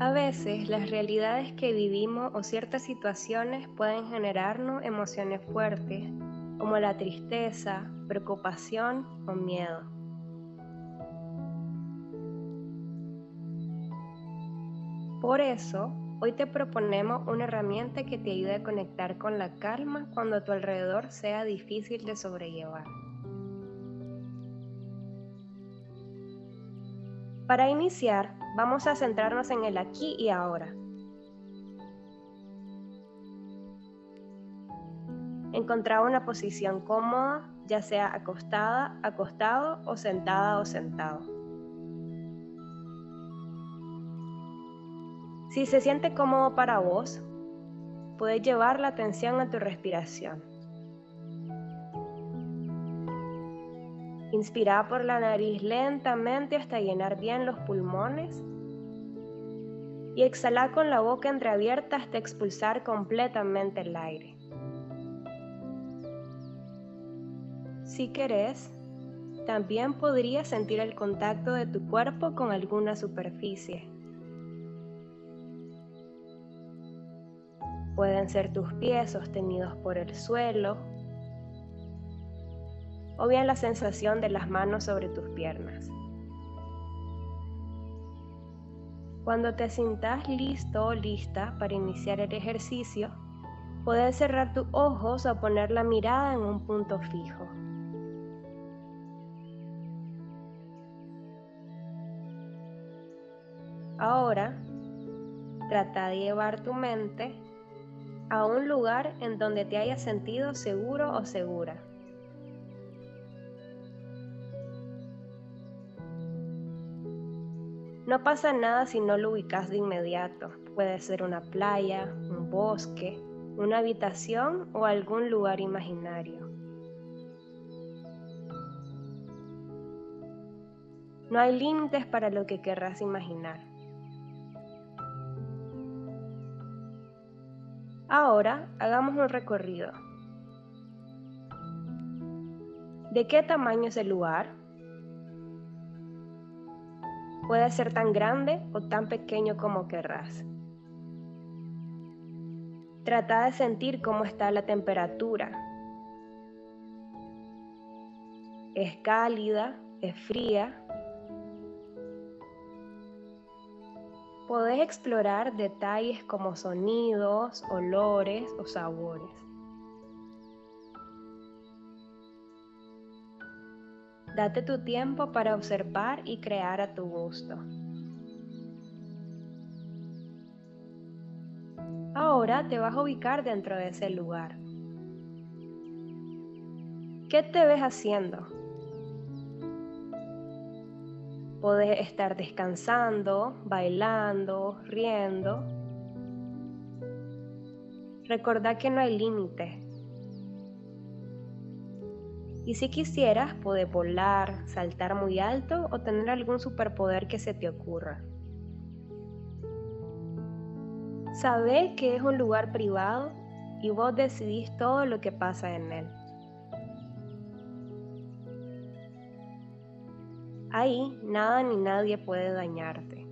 A veces las realidades que vivimos o ciertas situaciones pueden generarnos emociones fuertes como la tristeza, preocupación o miedo. Por eso, hoy te proponemos una herramienta que te ayude a conectar con la calma cuando a tu alrededor sea difícil de sobrellevar. Para iniciar, vamos a centrarnos en el aquí y ahora. Encontrar una posición cómoda, ya sea acostada, acostado o sentada o sentado. Si se siente cómodo para vos, puedes llevar la atención a tu respiración. Inspira por la nariz lentamente hasta llenar bien los pulmones. Y exhala con la boca entreabierta hasta expulsar completamente el aire. Si querés, también podrías sentir el contacto de tu cuerpo con alguna superficie. Pueden ser tus pies sostenidos por el suelo o bien la sensación de las manos sobre tus piernas. Cuando te sientas listo o lista para iniciar el ejercicio, puedes cerrar tus ojos o poner la mirada en un punto fijo. Ahora, trata de llevar tu mente a un lugar en donde te hayas sentido seguro o segura. No pasa nada si no lo ubicas de inmediato. Puede ser una playa, un bosque, una habitación o algún lugar imaginario. No hay límites para lo que querrás imaginar. Ahora hagamos un recorrido. ¿De qué tamaño es el lugar? Puede ser tan grande o tan pequeño como querrás. Trata de sentir cómo está la temperatura. ¿Es cálida? ¿Es fría? Podés explorar detalles como sonidos, olores o sabores. Date tu tiempo para observar y crear a tu gusto. Ahora te vas a ubicar dentro de ese lugar. ¿Qué te ves haciendo? Puedes estar descansando, bailando, riendo. Recordá que no hay límite. Y si quisieras, puedes volar, saltar muy alto o tener algún superpoder que se te ocurra. Sabe que es un lugar privado y vos decidís todo lo que pasa en él. Ahí nada ni nadie puede dañarte.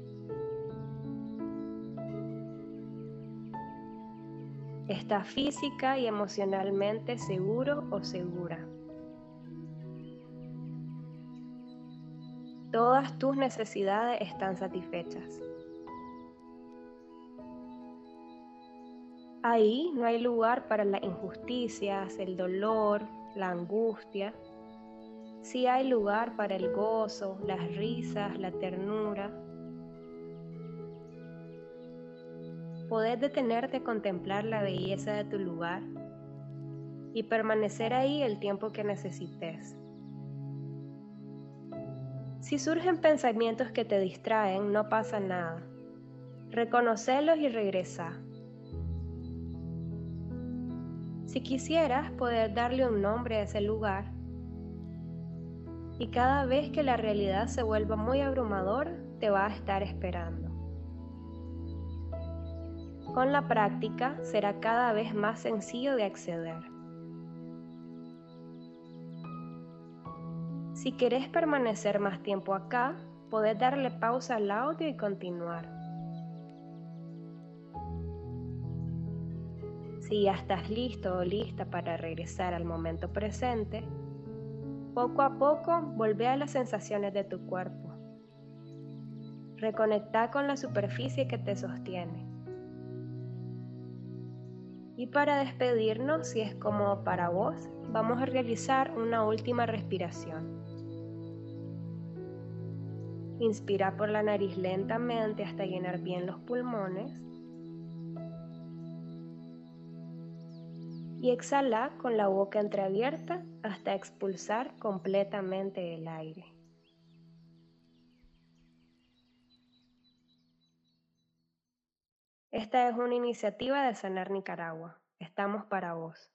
Estás física y emocionalmente seguro o segura. Todas tus necesidades están satisfechas. Ahí no hay lugar para las injusticias, el dolor, la angustia. Sí hay lugar para el gozo, las risas, la ternura. Podés detenerte a contemplar la belleza de tu lugar y permanecer ahí el tiempo que necesites. Si surgen pensamientos que te distraen, no pasa nada. Reconocelos y regresa. Si quisieras poder darle un nombre a ese lugar, y cada vez que la realidad se vuelva muy abrumador, te va a estar esperando. Con la práctica será cada vez más sencillo de acceder. Si querés permanecer más tiempo acá, podés darle pausa al audio y continuar. Si ya estás listo o lista para regresar al momento presente, poco a poco volvé a las sensaciones de tu cuerpo. Reconecta con la superficie que te sostiene. Y para despedirnos, si es como para vos, vamos a realizar una última respiración. Inspira por la nariz lentamente hasta llenar bien los pulmones. y exhala con la boca entreabierta hasta expulsar completamente el aire. Esta es una iniciativa de Sanar Nicaragua. Estamos para vos.